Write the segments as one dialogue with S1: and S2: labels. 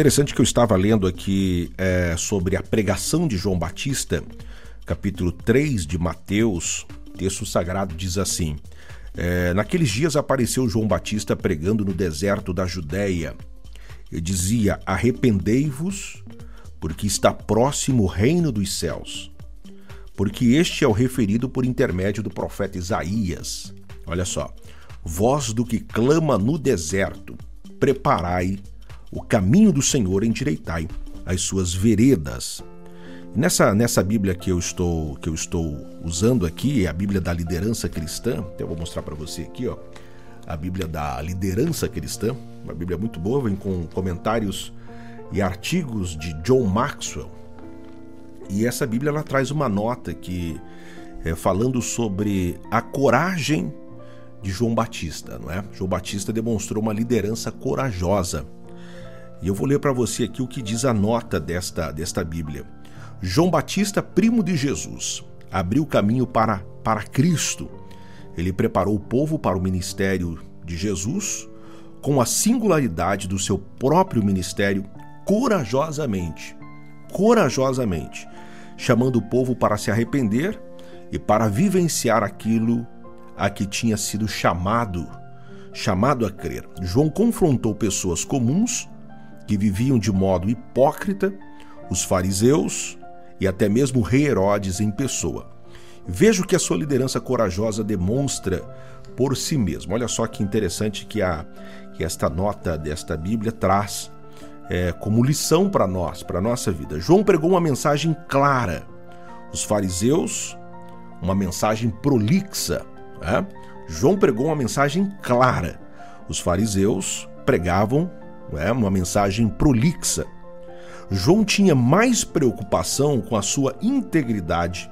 S1: Interessante que eu estava lendo aqui é, sobre a pregação de João Batista, capítulo 3 de Mateus, texto sagrado diz assim: é, Naqueles dias apareceu João Batista pregando no deserto da Judéia. E dizia: Arrependei-vos, porque está próximo o reino dos céus. Porque este é o referido por intermédio do profeta Isaías. Olha só: Voz do que clama no deserto, preparai o caminho do Senhor, endireitai as suas veredas. Nessa, nessa Bíblia que eu estou que eu estou usando aqui, é a Bíblia da liderança cristã. Então eu vou mostrar para você aqui, ó, a Bíblia da liderança cristã, uma Bíblia muito boa, vem com comentários e artigos de John Maxwell. E essa Bíblia ela traz uma nota que é, falando sobre a coragem de João Batista, não é? João Batista demonstrou uma liderança corajosa e eu vou ler para você aqui o que diz a nota desta, desta Bíblia. João Batista, primo de Jesus, abriu caminho para, para Cristo. Ele preparou o povo para o ministério de Jesus com a singularidade do seu próprio ministério corajosamente. Corajosamente, chamando o povo para se arrepender e para vivenciar aquilo a que tinha sido chamado, chamado a crer. João confrontou pessoas comuns que viviam de modo hipócrita, os fariseus e até mesmo o rei Herodes em pessoa. Veja o que a sua liderança corajosa demonstra por si mesmo. Olha só que interessante que, a, que esta nota desta Bíblia traz é, como lição para nós, para a nossa vida. João pregou uma mensagem clara. Os fariseus, uma mensagem prolixa. Né? João pregou uma mensagem clara. Os fariseus pregavam é uma mensagem prolixa. João tinha mais preocupação com a sua integridade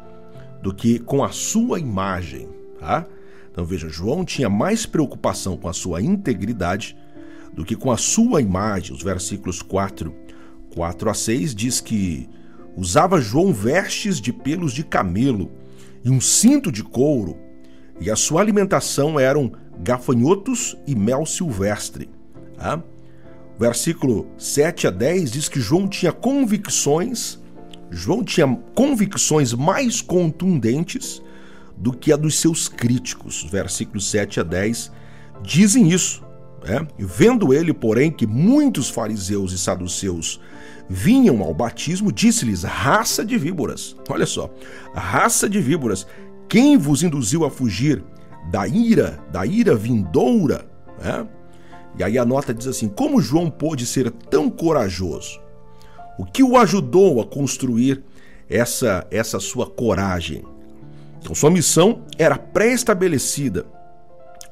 S1: do que com a sua imagem. Tá? Então veja, João tinha mais preocupação com a sua integridade do que com a sua imagem. Os versículos 4, 4 a 6 diz que usava João vestes de pelos de camelo e um cinto de couro, e a sua alimentação eram gafanhotos e mel silvestre. Tá? Versículo 7 a 10 diz que João tinha convicções, João tinha convicções mais contundentes do que a dos seus críticos. Versículos 7 a 10 dizem isso. Né? Vendo ele, porém, que muitos fariseus e saduceus vinham ao batismo, disse-lhes: raça de víboras. Olha só, raça de víboras, quem vos induziu a fugir da ira, da ira vindoura? Né? E aí a nota diz assim: como João pôde ser tão corajoso? O que o ajudou a construir essa, essa sua coragem? Então, sua missão era pré-estabelecida.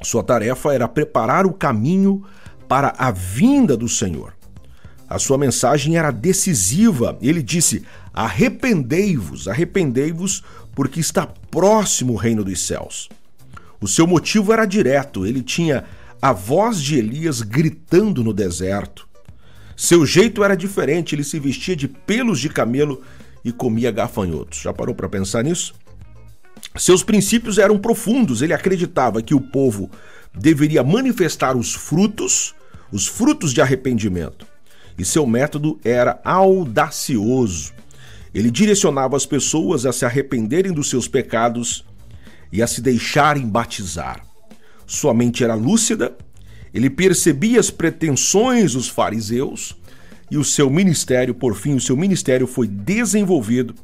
S1: Sua tarefa era preparar o caminho para a vinda do Senhor. A sua mensagem era decisiva. Ele disse: Arrependei-vos, arrependei-vos, porque está próximo o reino dos céus. O seu motivo era direto, ele tinha a voz de Elias gritando no deserto. Seu jeito era diferente, ele se vestia de pelos de camelo e comia gafanhotos. Já parou para pensar nisso? Seus princípios eram profundos, ele acreditava que o povo deveria manifestar os frutos, os frutos de arrependimento. E seu método era audacioso. Ele direcionava as pessoas a se arrependerem dos seus pecados e a se deixarem batizar. Sua mente era lúcida, ele percebia as pretensões dos fariseus e o seu ministério, por fim, o seu ministério foi desenvolvido.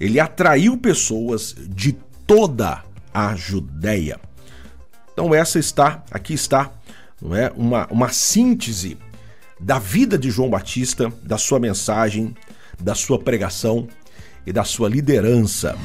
S1: Ele atraiu pessoas de toda a Judéia. Então essa está, aqui está, não é, uma, uma síntese da vida de João Batista, da sua mensagem, da sua pregação e da sua liderança.